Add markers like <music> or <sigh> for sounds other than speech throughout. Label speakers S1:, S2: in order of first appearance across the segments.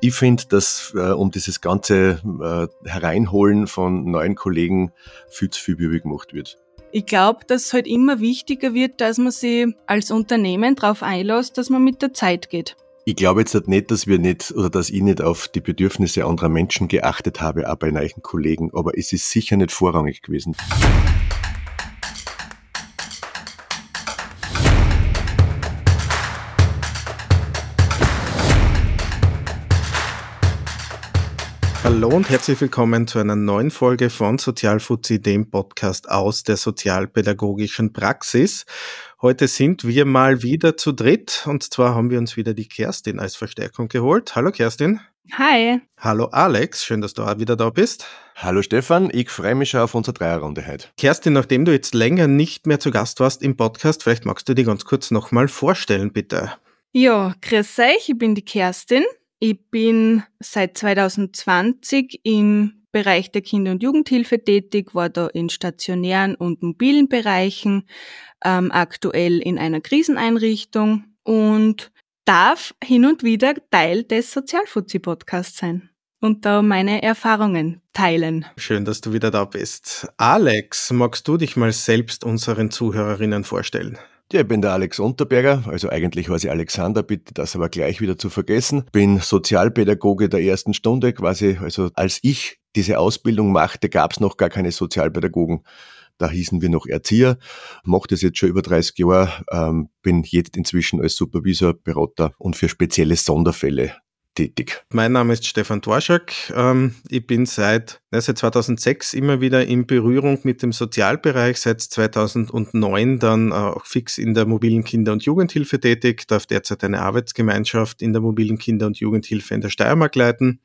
S1: Ich finde, dass äh, um dieses ganze äh, Hereinholen von neuen Kollegen viel zu viel Bübel gemacht wird.
S2: Ich glaube, dass es halt immer wichtiger wird, dass man sich als Unternehmen darauf einlässt, dass man mit der Zeit geht.
S1: Ich glaube jetzt halt nicht, dass wir nicht oder dass ich nicht auf die Bedürfnisse anderer Menschen geachtet habe, auch bei neuen Kollegen, aber es ist sicher nicht vorrangig gewesen.
S3: Hallo und herzlich willkommen zu einer neuen Folge von Sozialfuzzi, dem Podcast aus der sozialpädagogischen Praxis. Heute sind wir mal wieder zu dritt und zwar haben wir uns wieder die Kerstin als Verstärkung geholt. Hallo Kerstin.
S2: Hi.
S3: Hallo Alex, schön, dass du auch wieder da bist.
S1: Hallo Stefan, ich freue mich schon auf unsere Dreierrunde heute.
S3: Kerstin, nachdem du jetzt länger nicht mehr zu Gast warst im Podcast, vielleicht magst du dich ganz kurz nochmal vorstellen, bitte.
S2: Ja, grüß euch, ich bin die Kerstin. Ich bin seit 2020 im Bereich der Kinder- und Jugendhilfe tätig, war da in stationären und mobilen Bereichen, ähm, aktuell in einer Kriseneinrichtung und darf hin und wieder Teil des Sozialfuzzi-Podcasts sein und da meine Erfahrungen teilen.
S3: Schön, dass du wieder da bist. Alex, magst du dich mal selbst unseren Zuhörerinnen vorstellen?
S1: Ja, ich bin der Alex Unterberger, also eigentlich war ich Alexander, bitte das aber gleich wieder zu vergessen. Bin Sozialpädagoge der ersten Stunde, quasi, also als ich diese Ausbildung machte, gab es noch gar keine Sozialpädagogen. Da hießen wir noch Erzieher, mache das jetzt schon über 30 Jahre, ähm, bin jetzt inzwischen als Supervisor, Berater und für spezielle Sonderfälle tätig.
S3: Mein Name ist Stefan Dworschak. Ähm, ich bin seit, seit 2006 immer wieder in Berührung mit dem Sozialbereich, seit 2009 dann auch fix in der mobilen Kinder- und Jugendhilfe tätig, darf derzeit eine Arbeitsgemeinschaft in der mobilen Kinder- und Jugendhilfe in der Steiermark leiten.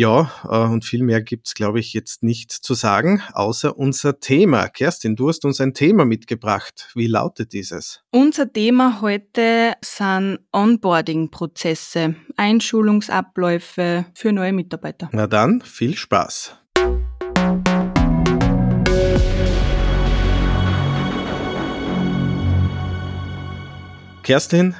S3: Ja, äh, und viel mehr gibt's, glaube ich, jetzt nicht zu sagen, außer unser Thema. Kerstin, du hast uns ein Thema mitgebracht. Wie lautet dieses?
S2: Unser Thema heute sind Onboarding-Prozesse, Einschulungsabläufe für neue Mitarbeiter.
S3: Na dann, viel Spaß. Kerstin,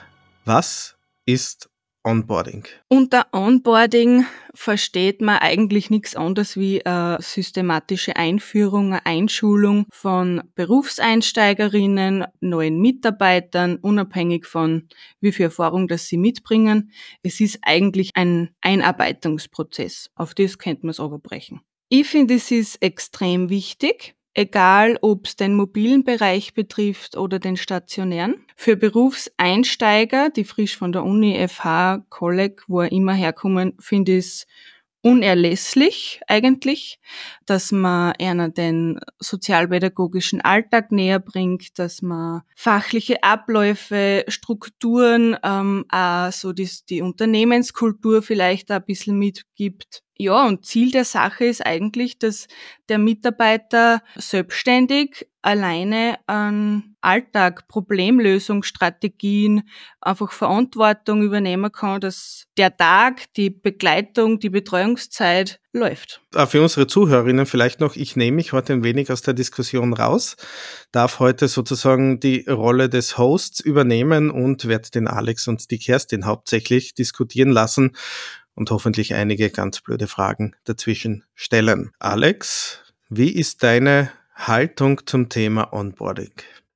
S3: was ist Onboarding?
S2: Unter Onboarding versteht man eigentlich nichts anderes wie eine systematische Einführung, eine Einschulung von Berufseinsteigerinnen, neuen Mitarbeitern, unabhängig von wie viel Erfahrung das sie mitbringen. Es ist eigentlich ein Einarbeitungsprozess. Auf das könnte man es aber brechen. Ich finde, es ist extrem wichtig, egal ob es den mobilen Bereich betrifft oder den stationären. Für Berufseinsteiger, die frisch von der Uni, FH, Kolleg, wo er immer herkommen, finde ich es unerlässlich eigentlich, dass man einer den sozialpädagogischen Alltag näher bringt, dass man fachliche Abläufe, Strukturen, ähm, auch so die, die Unternehmenskultur vielleicht ein bisschen mitgibt. Ja, und Ziel der Sache ist eigentlich, dass der Mitarbeiter selbstständig alleine an Alltag, Problemlösungsstrategien, einfach Verantwortung übernehmen kann, dass der Tag, die Begleitung, die Betreuungszeit läuft.
S3: Ah, für unsere Zuhörerinnen vielleicht noch, ich nehme mich heute ein wenig aus der Diskussion raus, darf heute sozusagen die Rolle des Hosts übernehmen und werde den Alex und die Kerstin hauptsächlich diskutieren lassen und hoffentlich einige ganz blöde Fragen dazwischen stellen. Alex, wie ist deine Haltung zum Thema Onboarding?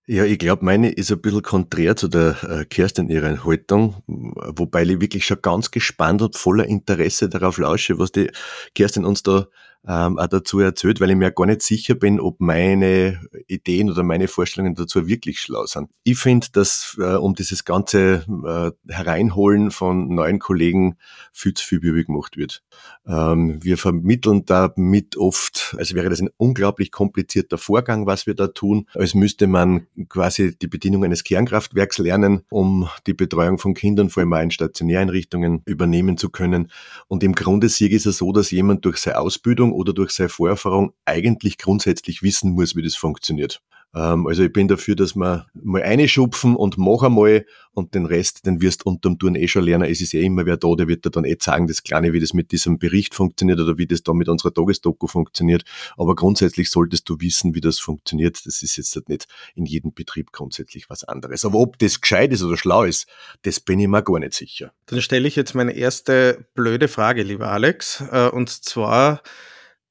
S1: Ja, ich glaube, meine ist ein bisschen konträr zu der äh, Kerstin ihrer Haltung, wobei ich wirklich schon ganz gespannt und voller Interesse darauf lausche, was die Kerstin uns da ähm, auch dazu erzählt, weil ich mir gar nicht sicher bin, ob meine Ideen oder meine Vorstellungen dazu wirklich schlau sind. Ich finde, dass äh, um dieses ganze äh, Hereinholen von neuen Kollegen viel zu viel Bübel gemacht wird. Ähm, wir vermitteln damit oft, als wäre das ein unglaublich komplizierter Vorgang, was wir da tun, als müsste man quasi die Bedienung eines Kernkraftwerks lernen, um die Betreuung von Kindern, vor allem auch in Stationäreinrichtungen, übernehmen zu können. Und im Grunde ist es so, dass jemand durch seine Ausbildung oder durch seine Vorerfahrung eigentlich grundsätzlich wissen muss, wie das funktioniert. Ähm, also ich bin dafür, dass wir mal einschupfen und mach einmal und den Rest, den wirst unterm Turn eh schon lernen. Es ist eh immer wer da, der wird dir dann eh sagen, das Kleine, wie das mit diesem Bericht funktioniert oder wie das da mit unserer Tagesdoku funktioniert. Aber grundsätzlich solltest du wissen, wie das funktioniert. Das ist jetzt halt nicht in jedem Betrieb grundsätzlich was anderes. Aber ob das gescheit ist oder schlau ist, das bin ich mir gar nicht sicher.
S3: Dann stelle ich jetzt meine erste blöde Frage, lieber Alex. Äh, und zwar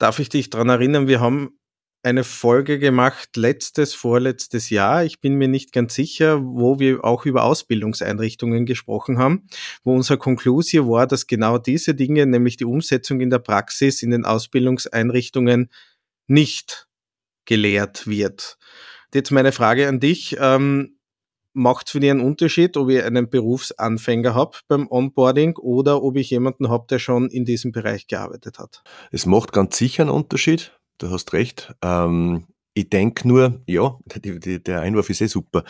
S3: darf ich dich daran erinnern, wir haben eine Folge gemacht, letztes, vorletztes Jahr. Ich bin mir nicht ganz sicher, wo wir auch über Ausbildungseinrichtungen gesprochen haben, wo unser Konklusio war, dass genau diese Dinge, nämlich die Umsetzung in der Praxis in den Ausbildungseinrichtungen nicht gelehrt wird. Jetzt meine Frage an dich. Ähm, Macht für dich einen Unterschied, ob ich einen Berufsanfänger habe beim Onboarding oder ob ich jemanden habe, der schon in diesem Bereich gearbeitet hat?
S1: Es macht ganz sicher einen Unterschied du hast recht. Ähm, ich denke nur, ja, die, die, der Einwurf ist eh super.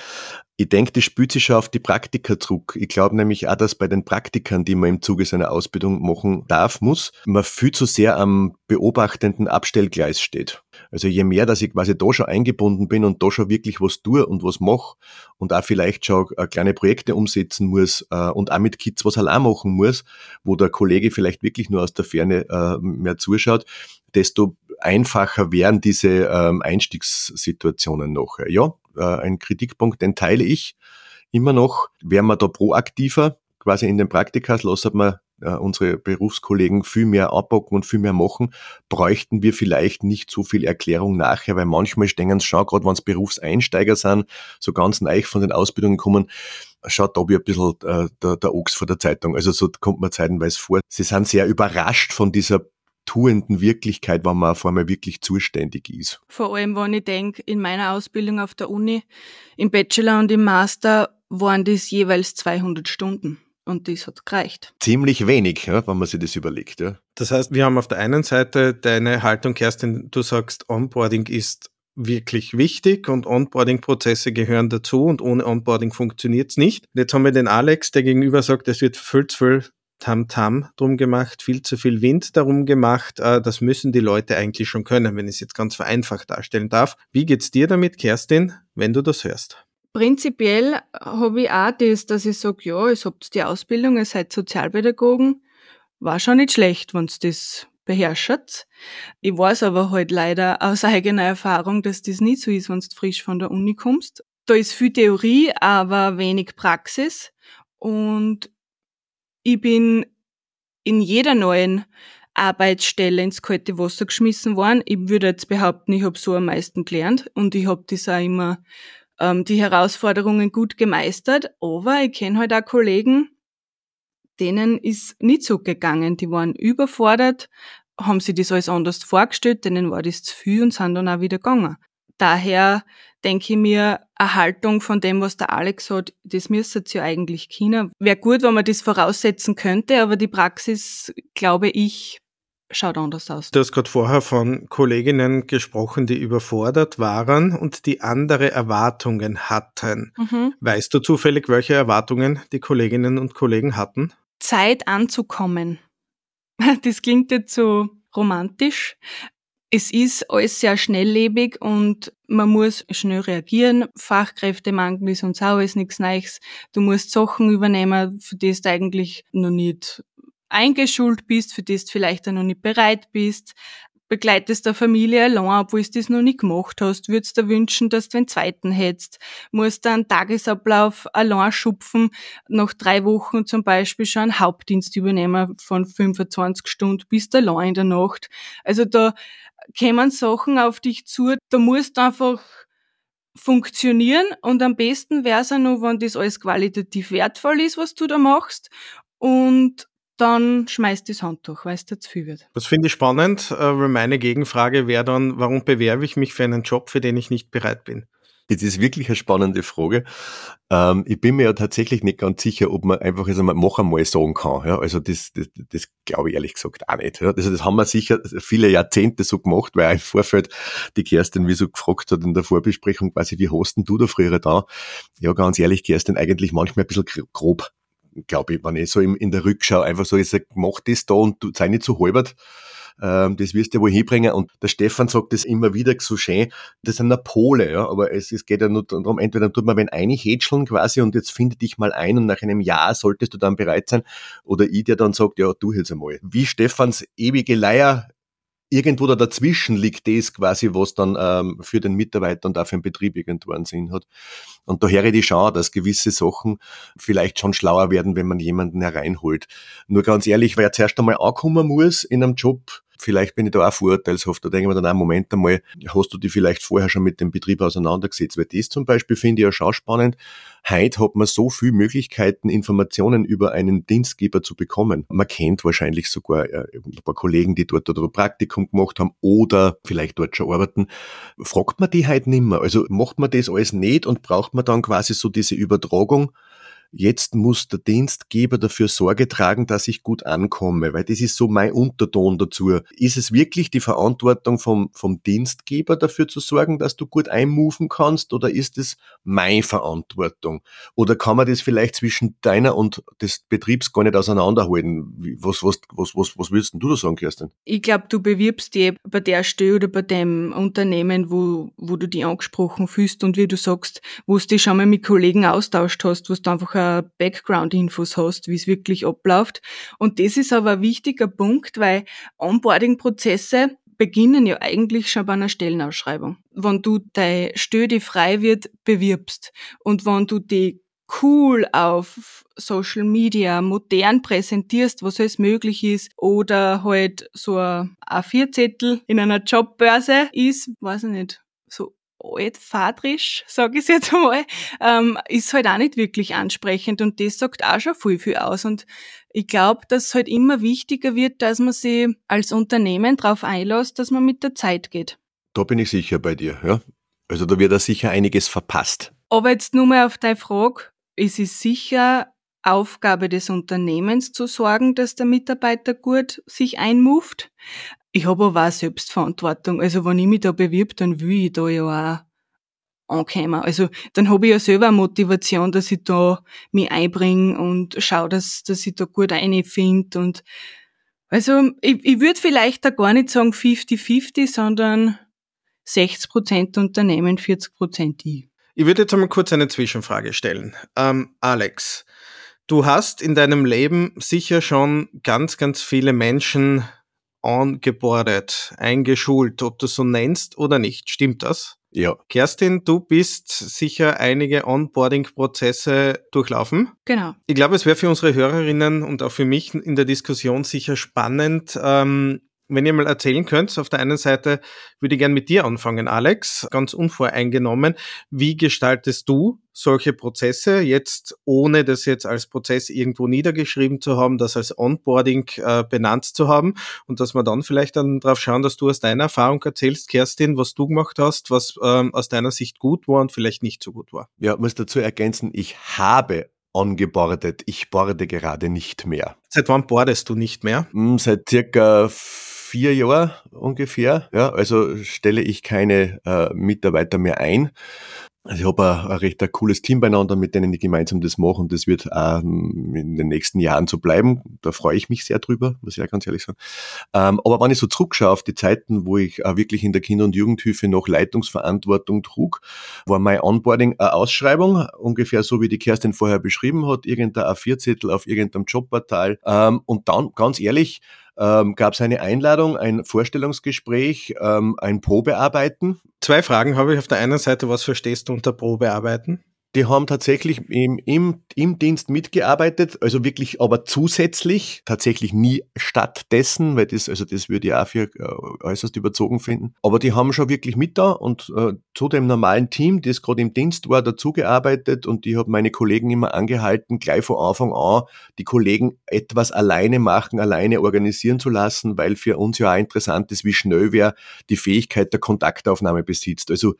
S1: Ich denke, das spielt sich schon auf die Praktika zurück. Ich glaube nämlich auch, dass bei den Praktikern, die man im Zuge seiner Ausbildung machen darf, muss, man viel zu sehr am beobachtenden Abstellgleis steht. Also je mehr, dass ich quasi da schon eingebunden bin und da schon wirklich was tue und was mache und auch vielleicht schon äh, kleine Projekte umsetzen muss äh, und auch mit Kids was allein machen muss, wo der Kollege vielleicht wirklich nur aus der Ferne äh, mehr zuschaut, desto einfacher wären diese ähm, Einstiegssituationen noch. Ja, ein Kritikpunkt, den teile ich immer noch. Wären wir da proaktiver, quasi in den Praktikas, lassen wir äh, unsere Berufskollegen viel mehr abbocken und viel mehr machen, bräuchten wir vielleicht nicht so viel Erklärung nachher, weil manchmal stehen sie schon, gerade wenn es Berufseinsteiger sind, so ganz neu von den Ausbildungen kommen, schaut da wie ein bisschen äh, der, der Ochs vor der Zeitung. Also so kommt man zeitenweise vor. Sie sind sehr überrascht von dieser tuenden Wirklichkeit, wenn man auf einmal wirklich zuständig ist.
S2: Vor allem, wenn ich denke, in meiner Ausbildung auf der Uni, im Bachelor und im Master waren das jeweils 200 Stunden. Und das hat gereicht.
S1: Ziemlich wenig, ja, wenn man sich das überlegt. Ja.
S3: Das heißt, wir haben auf der einen Seite deine Haltung, Kerstin, du sagst, Onboarding ist wirklich wichtig und Onboarding-Prozesse gehören dazu und ohne Onboarding funktioniert es nicht. Jetzt haben wir den Alex, der gegenüber sagt, es wird viel zu viel Tamtam drum gemacht, viel zu viel Wind darum gemacht. Äh, das müssen die Leute eigentlich schon können, wenn ich es jetzt ganz vereinfacht darstellen darf. Wie geht's dir damit, Kerstin, wenn du das hörst?
S2: Prinzipiell habe ich auch das, dass ich sage, ja, ihr habt die Ausbildung, ihr seid Sozialpädagogen. War schon nicht schlecht, wenn das beherrscht. Ich weiß aber halt leider aus eigener Erfahrung, dass das nicht so ist, wenn du frisch von der Uni kommst. Da ist viel Theorie, aber wenig Praxis. Und ich bin in jeder neuen Arbeitsstelle ins kalte Wasser geschmissen worden. Ich würde jetzt behaupten, ich habe so am meisten gelernt und ich habe das auch immer ähm, die Herausforderungen gut gemeistert. Aber ich kenne halt auch Kollegen, denen ist nicht so gegangen. Die waren überfordert, haben sich das alles anders vorgestellt, denen war das zu viel und sind dann auch wieder gegangen. Daher denke ich mir, Erhaltung von dem, was der Alex hat, das müsste ja eigentlich China. Wäre gut, wenn man das voraussetzen könnte, aber die Praxis, glaube ich, schaut anders aus.
S3: Du hast gerade vorher von Kolleginnen gesprochen, die überfordert waren und die andere Erwartungen hatten. Mhm. Weißt du zufällig, welche Erwartungen die Kolleginnen und Kollegen hatten?
S2: Zeit anzukommen. <laughs> Das klingt jetzt so romantisch, es ist alles sehr schnelllebig und man muss schnell reagieren. Fachkräftemangel ist uns auch alles nichts Neues. Du musst Sachen übernehmen, für die du eigentlich noch nicht eingeschult bist, für die du vielleicht auch noch nicht bereit bist begleitest der Familie allein, obwohl du das noch nicht gemacht hast, würdest du wünschen, dass du einen zweiten hättest, musst einen Tagesablauf allein schupfen, nach drei Wochen zum Beispiel schon einen Hauptdienst übernehmen von 25 Stunden, bist allein in der Nacht. Also da kämen Sachen auf dich zu, da musst du einfach funktionieren und am besten wäre es ja nur, wenn das alles qualitativ wertvoll ist, was du da machst und dann schmeißt das Handtuch, weil es zu viel wird.
S3: Das finde ich spannend, äh, weil meine Gegenfrage wäre dann, warum bewerbe ich mich für einen Job, für den ich nicht bereit bin?
S1: Das ist wirklich eine spannende Frage. Ähm, ich bin mir ja tatsächlich nicht ganz sicher, ob man einfach also mal mach einmal sagen kann. Ja, also das, das, das glaube ich ehrlich gesagt auch nicht. Ja. Also das haben wir sicher viele Jahrzehnte so gemacht, weil im Vorfeld die Kerstin wie so gefragt hat in der Vorbesprechung quasi, wie hast denn du da früher da? Ja, ganz ehrlich, Kerstin, eigentlich manchmal ein bisschen grob glaube ich, wenn ich so in der Rückschau einfach so, ich sage, mach das da und du sei nicht zu halbert, ähm, das wirst du ja wohl hinbringen. Und der Stefan sagt das immer wieder so schön, das sind ja Pole, ja, aber es, es geht ja nur darum, entweder tut man wenn einhätscheln quasi und jetzt finde dich mal ein und nach einem Jahr solltest du dann bereit sein, oder ich, der dann sagt, ja, du jetzt einmal. Wie Stefans ewige Leier irgendwo da dazwischen liegt das quasi, was dann ähm, für den Mitarbeiter und auch für den Betrieb irgendwo einen Sinn hat. Und daher hätte ich schon, dass gewisse Sachen vielleicht schon schlauer werden, wenn man jemanden hereinholt. Nur ganz ehrlich, wer zuerst einmal ankommen muss in einem Job, Vielleicht bin ich da auch vorurteilshaft. Da denke ich mir dann auch, Moment einmal, hast du dich vielleicht vorher schon mit dem Betrieb auseinandergesetzt? Weil das zum Beispiel finde ich ja schon spannend. Heute hat man so viele Möglichkeiten, Informationen über einen Dienstgeber zu bekommen. Man kennt wahrscheinlich sogar äh, ein paar Kollegen, die dort oder Praktikum gemacht haben oder vielleicht dort schon arbeiten. Fragt man die heute nicht mehr? Also macht man das alles nicht und braucht man dann quasi so diese Übertragung jetzt muss der Dienstgeber dafür Sorge tragen, dass ich gut ankomme, weil das ist so mein Unterton dazu. Ist es wirklich die Verantwortung vom, vom Dienstgeber dafür zu sorgen, dass du gut einmoven kannst oder ist es meine Verantwortung? Oder kann man das vielleicht zwischen deiner und des Betriebs gar nicht auseinanderhalten? Was, was, was, was, was willst du da sagen, Kerstin?
S2: Ich glaube, du bewirbst dich bei der Stelle oder bei dem Unternehmen, wo, wo du dich angesprochen fühlst und wie du sagst, wo du dich schon mal mit Kollegen austauscht hast, wo du einfach Background-Infos hast, wie es wirklich abläuft. Und das ist aber ein wichtiger Punkt, weil Onboarding-Prozesse beginnen ja eigentlich schon bei einer Stellenausschreibung. Wenn du deine Stelle, frei wird, bewirbst und wenn du die cool auf Social Media modern präsentierst, was alles möglich ist, oder halt so ein A4-Zettel in einer Jobbörse ist, weiß ich nicht, altfadrisch, sage ich jetzt einmal, ähm, ist halt auch nicht wirklich ansprechend und das sagt auch schon viel, viel aus. Und ich glaube, dass es halt immer wichtiger wird, dass man sich als Unternehmen darauf einlässt, dass man mit der Zeit geht.
S1: Da bin ich sicher bei dir, ja. Also da wird da sicher einiges verpasst.
S2: Aber jetzt nur mal auf deine Frage, es ist sicher Aufgabe des Unternehmens zu sorgen, dass der Mitarbeiter gut sich einmuft. Ich habe aber auch Selbstverantwortung. Also wenn ich mich da bewirb, dann will ich da ja auch ankommen. Also dann habe ich ja selber eine Motivation, dass ich da mich einbringe und schaue, dass, dass ich da gut einfinde. Und also ich, ich würde vielleicht da gar nicht sagen 50-50, sondern 60% Unternehmen, 40% ich.
S3: Ich würde jetzt einmal kurz eine Zwischenfrage stellen. Ähm, Alex, du hast in deinem Leben sicher schon ganz, ganz viele Menschen ongeboardet, eingeschult, ob du so nennst oder nicht. Stimmt das?
S1: Ja.
S3: Kerstin, du bist sicher einige Onboarding-Prozesse durchlaufen.
S2: Genau.
S3: Ich glaube, es wäre für unsere Hörerinnen und auch für mich in der Diskussion sicher spannend, ähm, wenn ihr mal erzählen könnt, auf der einen Seite würde ich gern mit dir anfangen, Alex, ganz unvoreingenommen. Wie gestaltest du solche Prozesse jetzt, ohne das jetzt als Prozess irgendwo niedergeschrieben zu haben, das als Onboarding äh, benannt zu haben und dass wir dann vielleicht dann darauf schauen, dass du aus deiner Erfahrung erzählst, Kerstin, was du gemacht hast, was ähm, aus deiner Sicht gut war und vielleicht nicht so gut war.
S1: Ja, muss dazu ergänzen, ich habe ongeboardet. Ich borde gerade nicht mehr.
S3: Seit wann bordest du nicht mehr?
S1: Hm, seit circa vier Jahren ungefähr. Ja, also stelle ich keine äh, Mitarbeiter mehr ein. Also ich habe ein, ein recht ein cooles Team beieinander, mit denen ich gemeinsam das mache und das wird ähm, in den nächsten Jahren so bleiben. Da freue ich mich sehr drüber, muss ich ja ganz ehrlich sagen. Ähm, aber wenn ich so zurückschaue auf die Zeiten, wo ich äh, wirklich in der Kinder- und Jugendhilfe noch Leitungsverantwortung trug, war mein Onboarding eine Ausschreibung, ungefähr so wie die Kerstin vorher beschrieben hat, irgendein A4-Zettel auf irgendeinem Jobportal. Ähm, und dann, ganz ehrlich, ähm, gab es eine Einladung, ein Vorstellungsgespräch, ähm, ein Probearbeiten.
S3: Zwei Fragen habe ich auf der einen Seite. Was verstehst du unter Probearbeiten?
S1: Die haben tatsächlich im, im, im Dienst mitgearbeitet, also wirklich aber zusätzlich, tatsächlich nie stattdessen, weil das, also das würde ich auch für äh, äußerst überzogen finden. Aber die haben schon wirklich mit da und äh, zu dem normalen Team, das gerade im Dienst war, dazugearbeitet und ich habe meine Kollegen immer angehalten, gleich von Anfang an die Kollegen etwas alleine machen, alleine organisieren zu lassen, weil für uns ja auch interessant ist, wie schnell wer die Fähigkeit der Kontaktaufnahme besitzt. Also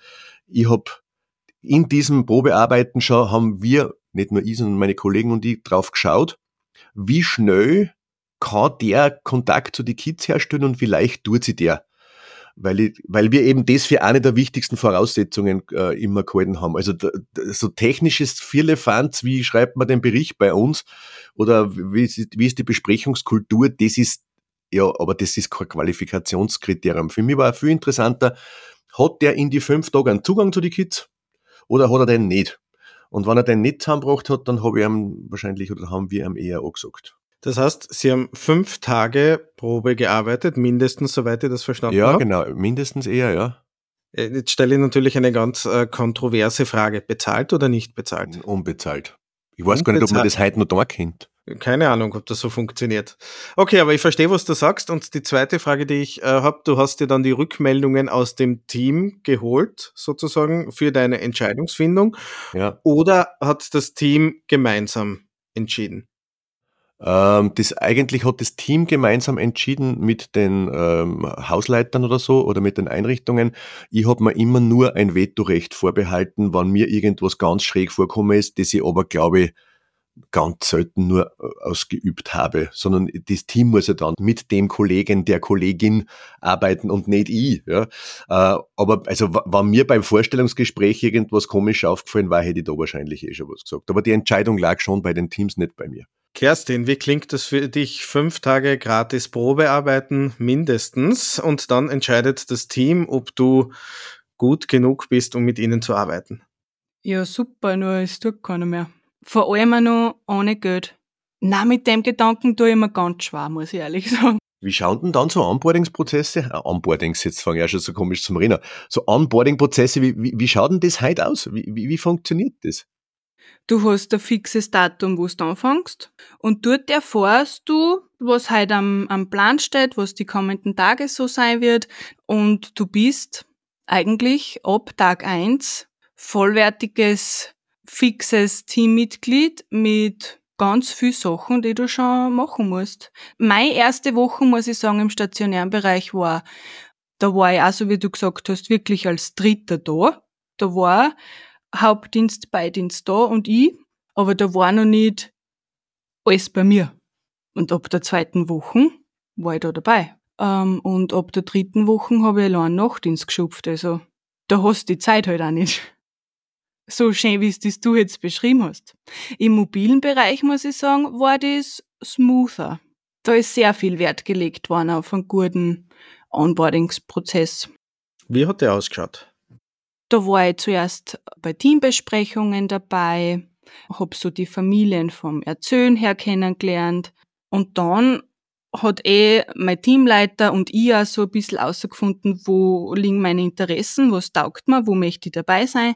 S1: ich habe in diesem Probearbeiten schon haben wir, nicht nur ich, sondern meine Kollegen und ich, drauf geschaut, wie schnell kann der Kontakt zu den Kids herstellen und wie leicht tut sie der. Weil, ich, weil wir eben das für eine der wichtigsten Voraussetzungen äh, immer gehalten haben. Also da, so technisches Vierlefanz, wie schreibt man den Bericht bei uns oder wie ist, wie ist die Besprechungskultur, das ist ja, aber das ist kein Qualifikationskriterium. Für mich war viel interessanter, hat der in die fünf Tage einen Zugang zu den Kids oder hat er den nicht? Und wenn er den nicht zusammengebracht hat, dann habe ich ihm wahrscheinlich oder haben wir ihm eher angesagt.
S3: Das heißt, Sie haben fünf Tage Probe gearbeitet, mindestens, soweit ich das verstanden
S1: ja,
S3: habe?
S1: Ja, genau, mindestens eher, ja.
S3: Äh, jetzt stelle ich natürlich eine ganz äh, kontroverse Frage. Bezahlt oder nicht bezahlt?
S1: Unbezahlt. Ich weiß Unbezahlt. gar nicht, ob man das heute noch da kennt.
S3: Keine Ahnung, ob das so funktioniert. Okay, aber ich verstehe, was du sagst. Und die zweite Frage, die ich äh, habe, du hast dir dann die Rückmeldungen aus dem Team geholt, sozusagen, für deine Entscheidungsfindung.
S1: Ja.
S3: Oder hat das Team gemeinsam entschieden?
S1: Ähm, das eigentlich hat das Team gemeinsam entschieden mit den ähm, Hausleitern oder so oder mit den Einrichtungen. Ich habe mir immer nur ein Vetorecht vorbehalten, wann mir irgendwas ganz schräg vorkommen ist, das ich aber glaube ganz selten nur äh, ausgeübt habe, sondern das Team muss ja dann mit dem Kollegen, der Kollegin arbeiten und nicht ich. Ja. Äh, aber also wenn mir beim Vorstellungsgespräch irgendwas komisch aufgefallen war, hätte ich da wahrscheinlich eh schon was gesagt. Aber die Entscheidung lag schon bei den Teams, nicht bei mir.
S3: Kerstin, wie klingt das für dich? Fünf Tage gratis Probearbeiten mindestens und dann entscheidet das Team, ob du gut genug bist, um mit ihnen zu arbeiten.
S2: Ja, super, nur es tut keiner mehr. Vor allem auch noch ohne Geld. Na, mit dem Gedanken tue ich mir ganz schwer, muss ich ehrlich sagen.
S1: Wie schauen denn dann so Onboardingsprozesse? Äh, Onboardings, jetzt fange ich ja schon so komisch zum Reden. So Onboarding-Prozesse, wie, wie, wie schaut denn das heute aus? Wie, wie, wie funktioniert das?
S2: Du hast ein fixes Datum, wo du anfängst und dort erfährst du, was heute am, am Plan steht, was die kommenden Tage so sein wird und du bist eigentlich ab Tag eins vollwertiges, fixes Teammitglied mit ganz viel Sachen, die du schon machen musst. Meine erste Woche, muss ich sagen, im stationären Bereich war, da war ich auch, so wie du gesagt hast, wirklich als Dritter da. Da war Hauptdienst, Beidienst da und ich, aber da war noch nicht alles bei mir. Und ab der zweiten Woche war ich da dabei. Ähm, und ab der dritten Woche habe ich allein Nachtdienst geschupft. Also da hast du die Zeit halt auch nicht. So schön, wie es das du jetzt beschrieben hast. Im mobilen Bereich, muss ich sagen, war das smoother. Da ist sehr viel Wert gelegt worden auf einen guten Onboardingsprozess.
S3: Wie hat der ausgeschaut?
S2: Da war ich zuerst bei Teambesprechungen dabei, habe so die Familien vom Erzählen her kennengelernt und dann hat eh mein Teamleiter und ich auch so ein bisschen herausgefunden, wo liegen meine Interessen, was taugt mir, wo möchte ich dabei sein.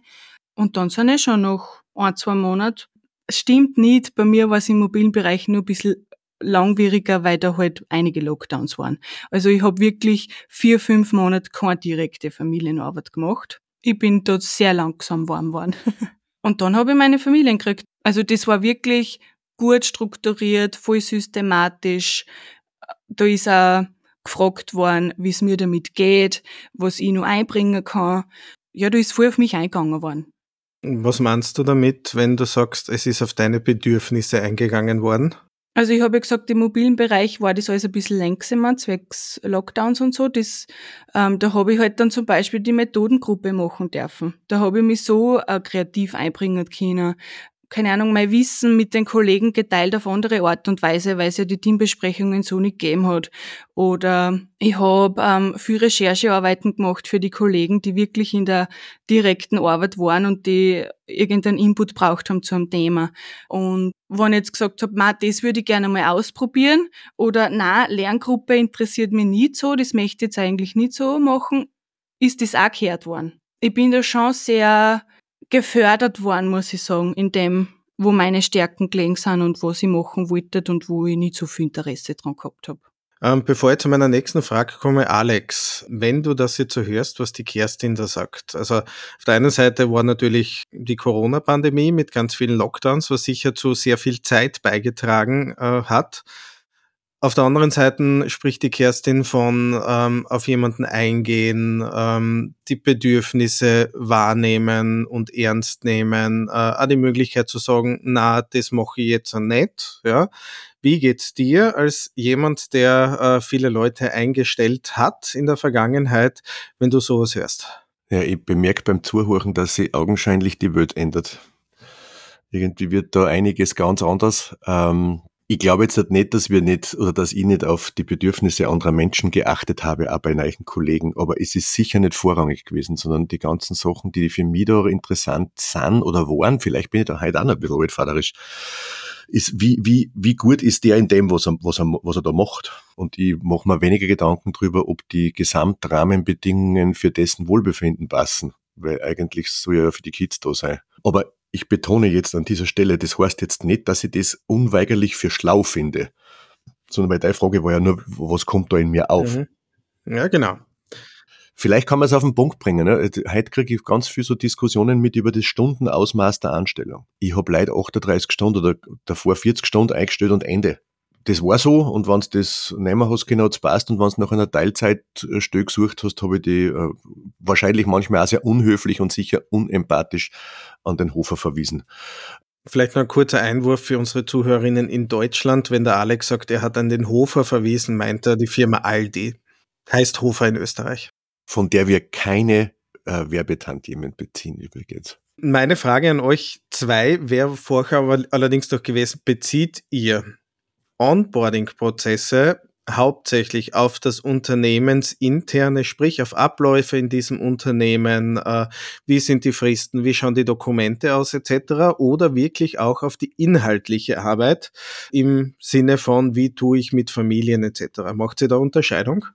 S2: Und dann sind eh schon noch ein, zwei Monate. Stimmt nicht, bei mir war es im mobilen Bereich nur ein bisschen langwieriger, weil da halt einige Lockdowns waren. Also ich habe wirklich vier, fünf Monate keine direkte Familienarbeit gemacht ich bin dort sehr langsam warm geworden. <laughs> Und dann habe ich meine Familien gekriegt. Also das war wirklich gut strukturiert, voll systematisch. Da ist auch gefragt worden, wie es mir damit geht, was ich noch einbringen kann. Ja, da ist voll auf mich eingegangen worden.
S3: Was meinst du damit, wenn du sagst, es ist auf deine Bedürfnisse eingegangen worden?
S2: Also ich habe ja gesagt, im mobilen Bereich war das alles ein bisschen langsamer, zwecks Lockdowns und so. Das, ähm, da habe ich halt dann zum Beispiel die Methodengruppe machen dürfen. Da habe ich mich so äh, kreativ einbringen können keine Ahnung, mein Wissen mit den Kollegen geteilt auf andere Art und Weise, weil es ja die Teambesprechungen so nicht gegeben hat. Oder ich habe ähm, viel Recherchearbeiten gemacht für die Kollegen, die wirklich in der direkten Arbeit waren und die irgendeinen Input braucht haben zu einem Thema. Und wenn ich jetzt gesagt habe, das würde ich gerne mal ausprobieren oder na, Lerngruppe interessiert mich nicht so, das möchte ich jetzt eigentlich nicht so machen, ist das auch gehört worden. Ich bin da schon sehr gefördert worden, muss ich sagen, in dem, wo meine Stärken gelegen sind und was ich machen wollte und wo ich nicht so viel Interesse dran gehabt habe.
S3: Ähm, bevor ich zu meiner nächsten Frage komme, Alex, wenn du das jetzt so hörst, was die Kerstin da sagt. Also auf der einen Seite war natürlich die Corona-Pandemie mit ganz vielen Lockdowns, was sicher zu sehr viel Zeit beigetragen äh, hat. Auf der anderen Seite spricht die Kerstin von ähm, auf jemanden eingehen, ähm, die Bedürfnisse wahrnehmen und ernst nehmen, äh, auch die Möglichkeit zu sagen, na, das mache ich jetzt nicht. Ja. Wie geht's dir als jemand, der äh, viele Leute eingestellt hat in der Vergangenheit, wenn du sowas hörst?
S1: Ja, ich bemerke beim Zuhören, dass sich augenscheinlich die Welt ändert. Irgendwie wird da einiges ganz anders. Ähm, Ich glaube jetzt halt nicht, dass wir nicht oder dass ich nicht auf die Bedürfnisse anderer Menschen geachtet habe, auch bei neuen Kollegen. Aber es ist sicher nicht vorrangig gewesen, sondern die ganzen Sachen, die für mich da interessant sind oder waren, vielleicht bin ich da heute auch noch ein bisschen altvaterisch, ist, wie, wie, wie gut ist der in dem, was er, was er, was er da macht. Und ich mache mir weniger Gedanken drüber, ob die Gesamtrahmenbedingungen für dessen Wohlbefinden passen. Weil eigentlich soll ja für die Kids da sein. Aber ich betone jetzt an dieser Stelle, das heißt jetzt nicht, dass ich das unweigerlich für schlau finde, sondern bei der Frage war ja nur, was kommt da in mir auf? Mhm.
S3: Ja, genau.
S1: Vielleicht kann man es auf den Punkt bringen. Ne? Heute kriege ich ganz viel so Diskussionen mit über das Stundenausmaß der Anstellung. Ich habe leider 38 Stunden oder davor 40 Stunden eingestellt und Ende das war so und wenn du das mehr hast, genau das passt und wenn du nach einer Teilzeitstelle gesucht hast, habe ich die äh, wahrscheinlich manchmal auch sehr unhöflich und sicher unempathisch an den Hofer verwiesen.
S3: Vielleicht noch ein kurzer Einwurf für unsere Zuhörerinnen in Deutschland. Wenn der Alex sagt, er hat an den Hofer verwiesen, meint er die Firma Aldi. Heißt Hofer in Österreich.
S1: Von der wir keine äh, Werbetantiemen beziehen übrigens.
S3: Meine Frage an euch zwei wäre vorher aber allerdings doch gewesen, bezieht ihr Onboarding-Prozesse hauptsächlich auf das Unternehmensinterne, sprich auf Abläufe in diesem Unternehmen, äh, wie sind die Fristen, wie schauen die Dokumente aus etc. oder wirklich auch auf die inhaltliche Arbeit im Sinne von, wie tue ich mit Familien etc. Macht sie da Unterscheidung?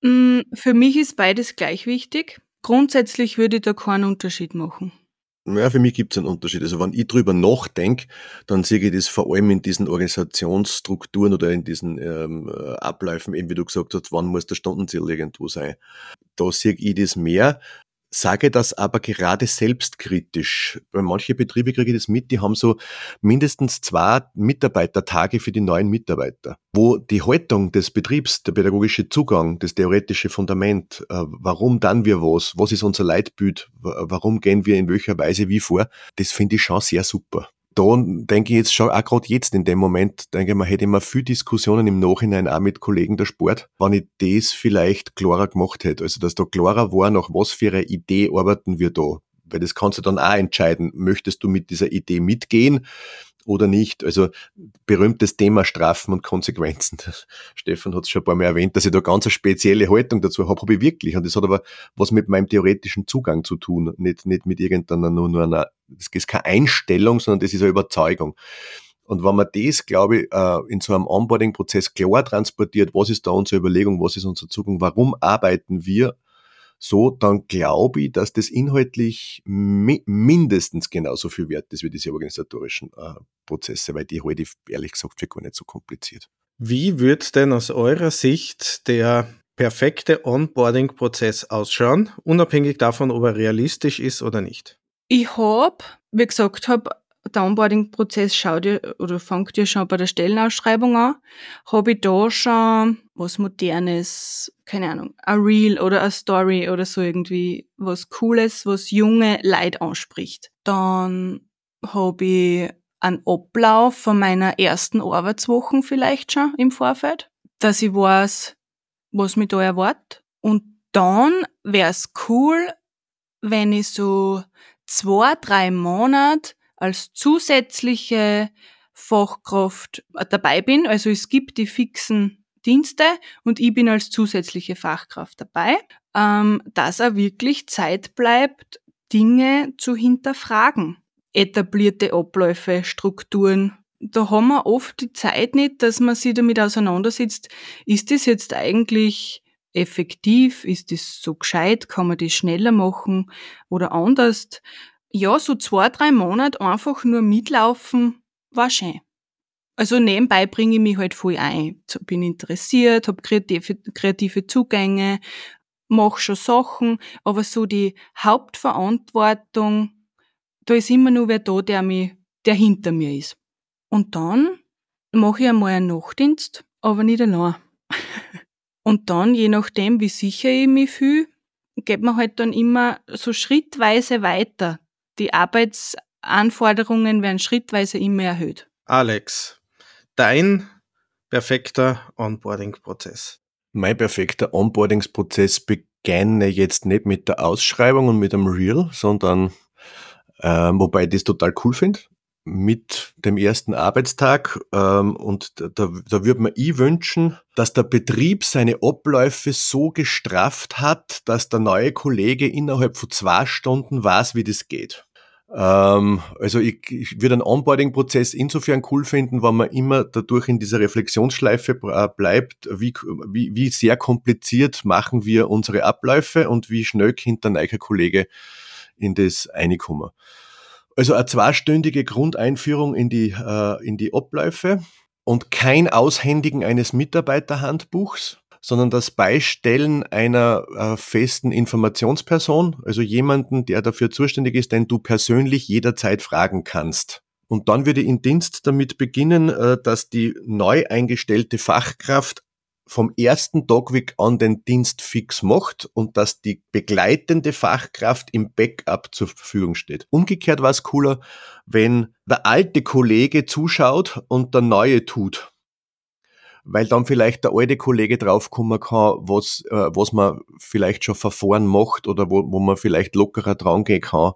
S2: Mm, für mich ist beides gleich wichtig. Grundsätzlich würde ich da keinen Unterschied machen.
S1: Ja, für mich gibt es einen Unterschied. Also wenn ich drüber nachdenke, dann sehe ich das vor allem in diesen Organisationsstrukturen oder in diesen ähm, äh, Abläufen, eben wie du gesagt hast, wann muss der Stundenziel irgendwo sein. Da sehe ich das mehr sage das aber gerade selbstkritisch. Bei manchen Betriebe kriege ich das mit, die haben so mindestens zwei Mitarbeitertage für die neuen Mitarbeiter, wo die Haltung des Betriebs, der pädagogische Zugang, das theoretische Fundament, äh, warum dann wir was, was ist unser Leitbild, warum gehen wir in welcher Weise wie vor, das finde ich schon sehr super da denke ich jetzt schon, auch gerade jetzt in dem Moment, denke ich mal, hätte ich mir viel Diskussionen im Nachhinein auch mit Kollegen der Sport, wenn ich das vielleicht klarer gemacht hätte. Also, dass da klarer war, nach was für einer Idee arbeiten wir da. Weil das kannst du dann auch entscheiden. Möchtest du mit dieser Idee mitgehen? Oder nicht. Also berühmtes Thema Strafen und Konsequenzen. Stefan hat es schon ein paar Mal erwähnt, dass ich da ganz eine spezielle Haltung dazu habe, habe ich wirklich. Und das hat aber was mit meinem theoretischen Zugang zu tun, nicht, nicht mit irgendeiner nur, nur einer, das ist keine Einstellung, sondern das ist eine Überzeugung. Und wenn man das, glaube ich, äh, in so einem Onboarding-Prozess klar transportiert, was ist da unsere Überlegung, was ist unser Zugang, warum arbeiten wir so, dann glaube ich, dass das inhaltlich mi mindestens genauso viel wert ist wie diese organisatorischen äh, Prozesse, weil die halte ich ehrlich gesagt für gar nicht so kompliziert.
S3: Wie wird denn aus eurer Sicht der perfekte Onboarding-Prozess ausschauen, unabhängig davon, ob er realistisch ist oder nicht?
S2: Ich habe, wie gesagt habe, der Onboarding-Prozess schaut ja oder fängt ja schon bei der Stellenausschreibung an, habe ich da schon was Modernes, keine Ahnung, ein Reel oder eine Story oder so irgendwie, was Cooles, was junge Leute anspricht. Dann habe ich einen Ablauf von meiner ersten Arbeitswochen vielleicht schon im Vorfeld, dass ich weiß, was mich da erwartet. Und dann wäre es cool, wenn ich so zwei, drei Monate als zusätzliche Fachkraft dabei bin. Also es gibt die fixen Dienste und ich bin als zusätzliche Fachkraft dabei, ähm, dass er wirklich Zeit bleibt, Dinge zu hinterfragen. Etablierte Abläufe, Strukturen. Da haben wir oft die Zeit nicht, dass man sich damit auseinandersetzt, ist das jetzt eigentlich effektiv, ist das so gescheit, kann man das schneller machen oder anders ja, so zwei, drei Monate einfach nur mitlaufen, war schön. Also nebenbei bringe ich mich halt voll ein. Bin interessiert, habe kreative, kreative Zugänge, mache schon Sachen, aber so die Hauptverantwortung, da ist immer nur wer da, der, mich, der hinter mir ist. Und dann mache ich einmal einen Nachtdienst, aber nicht allein. <laughs> Und dann, je nachdem, wie sicher ich mich fühle, geht man halt dann immer so schrittweise weiter die Arbeitsanforderungen werden schrittweise immer erhöht.
S3: Alex, dein perfekter Onboarding-Prozess.
S1: Mein perfekter Onboarding-Prozess begann jetzt nicht mit der Ausschreibung und mit dem Reel, sondern äh, wobei ich das total cool finde, mit dem ersten Arbeitstag ähm, und da, da würde man ich wünschen, dass der Betrieb seine Abläufe so gestrafft hat, dass der neue Kollege innerhalb von zwei Stunden weiß, wie das geht. Ähm, also ich, ich würde einen Onboarding-Prozess insofern cool finden, wenn man immer dadurch in dieser Reflexionsschleife äh, bleibt, wie, wie, wie sehr kompliziert machen wir unsere Abläufe und wie schnell kommt der neue Kollege in das reinkommen. Also eine zweistündige Grundeinführung in die, äh, in die Abläufe und kein Aushändigen eines Mitarbeiterhandbuchs, sondern das Beistellen einer äh, festen Informationsperson, also jemanden, der dafür zuständig ist, den du persönlich jederzeit fragen kannst. Und dann würde in Dienst damit beginnen, äh, dass die neu eingestellte Fachkraft vom ersten Tag weg an den Dienst fix macht und dass die begleitende Fachkraft im Backup zur Verfügung steht. Umgekehrt war es cooler, wenn der alte Kollege zuschaut und der neue tut. Weil dann vielleicht der alte Kollege draufkommen kann, was, äh, was man vielleicht schon verfahren macht oder wo, wo man vielleicht lockerer dran gehen kann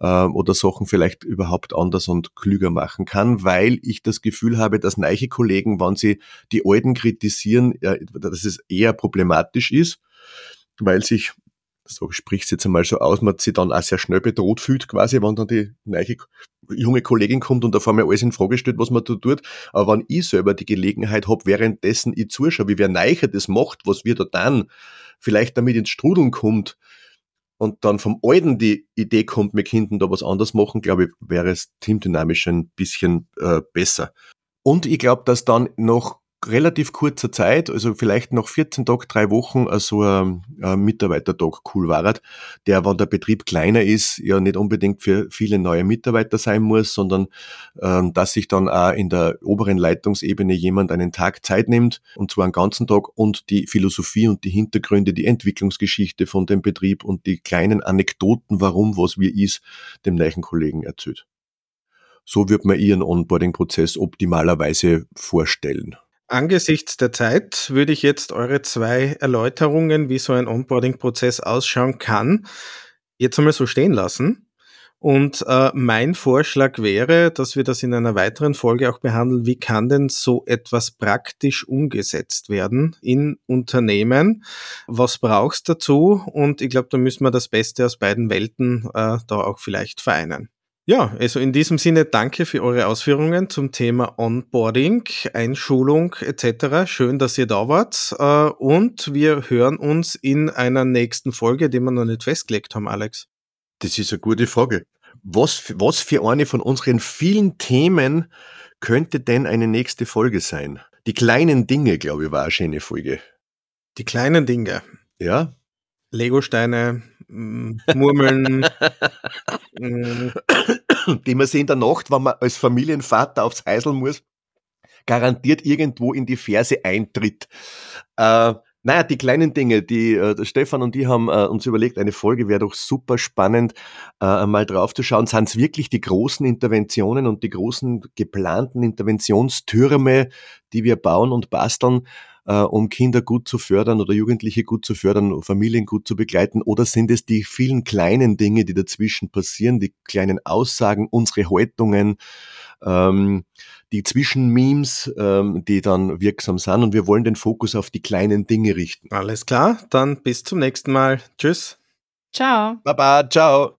S1: ähm, oder Sachen vielleicht überhaupt anders und klüger machen kann, weil ich das Gefühl habe, dass neue Kollegen, wenn sie die Alten kritisieren, dass es eher problematisch ist, weil sich so spricht jetzt einmal so aus, man sich dann auch sehr schnell bedroht fühlt, quasi, wenn dann die neue junge Kollegin kommt und auf einmal alles in Frage stellt, was man da tut. Aber wenn ich selber die Gelegenheit habe, währenddessen ich zuschaue, wie wer Neicher das macht, was wir da dann vielleicht damit ins Strudeln kommt, und dann vom Alten die Idee kommt, mit Kindern da was anders machen, glaube ich, wäre es teamdynamisch ein bisschen äh, besser. Und ich glaube, dass dann noch relativ kurzer Zeit, also vielleicht noch 14 Tage, drei Wochen, äh, so ein, ein Mitarbeitertag cool war, der, wenn der Betrieb kleiner ist, ja nicht unbedingt für viele neue Mitarbeiter sein muss, sondern ähm, dass sich dann auch in der oberen Leitungsebene jemand einen Tag Zeit nimmt, und zwar einen ganzen Tag, und die Philosophie und die Hintergründe, die Entwicklungsgeschichte von dem Betrieb und die kleinen Anekdoten, warum was wie ist, dem neuen Kollegen erzählt. So wird man ihren Onboarding-Prozess optimalerweise vorstellen.
S3: Angesichts der Zeit würde ich jetzt eure zwei Erläuterungen, wie so ein Onboarding-Prozess ausschauen kann, jetzt einmal so stehen lassen. Und äh, mein Vorschlag wäre, dass wir das in einer weiteren Folge auch behandeln, wie kann denn so etwas praktisch umgesetzt werden in Unternehmen? Was brauchst dazu? Und ich glaube, da müssen wir das Beste aus beiden Welten äh, da auch vielleicht vereinen. Ja, also in diesem Sinne danke für eure Ausführungen zum Thema Onboarding, Einschulung etc. Schön, dass ihr da wart äh, und wir hören uns in einer nächsten Folge, die wir noch nicht festgelegt haben, Alex.
S1: Das ist eine gute Frage. Was, was für eine von unseren vielen Themen könnte denn eine nächste Folge sein? Die kleinen Dinge, glaube ich, war eine schöne Folge.
S3: Die kleinen Dinge.
S1: Ja.
S3: Legosteine, Murmeln. <laughs>
S1: die man sich in der Nacht, wenn man als Familienvater aufs Heisel muss, garantiert irgendwo in die Ferse eintritt. Äh, naja, die kleinen Dinge, die äh, Stefan und die haben äh, uns überlegt, eine Folge wäre doch super spannend, äh, mal drauf zu schauen. Sind es wirklich die großen Interventionen und die großen geplanten Interventionstürme, die wir bauen und basteln, äh, um Kinder gut zu fördern oder Jugendliche gut zu fördern, Familien gut zu begleiten? Oder sind es die vielen kleinen Dinge, die dazwischen passieren, die kleinen Aussagen, unsere Haltungen, ähm, die Zwischenmemes, ähm, die dann wirksam sind? Und wir wollen den Fokus auf die kleinen Dinge richten.
S3: Alles klar, dann bis zum nächsten Mal. Tschüss.
S2: Ciao.
S1: Baba, ciao.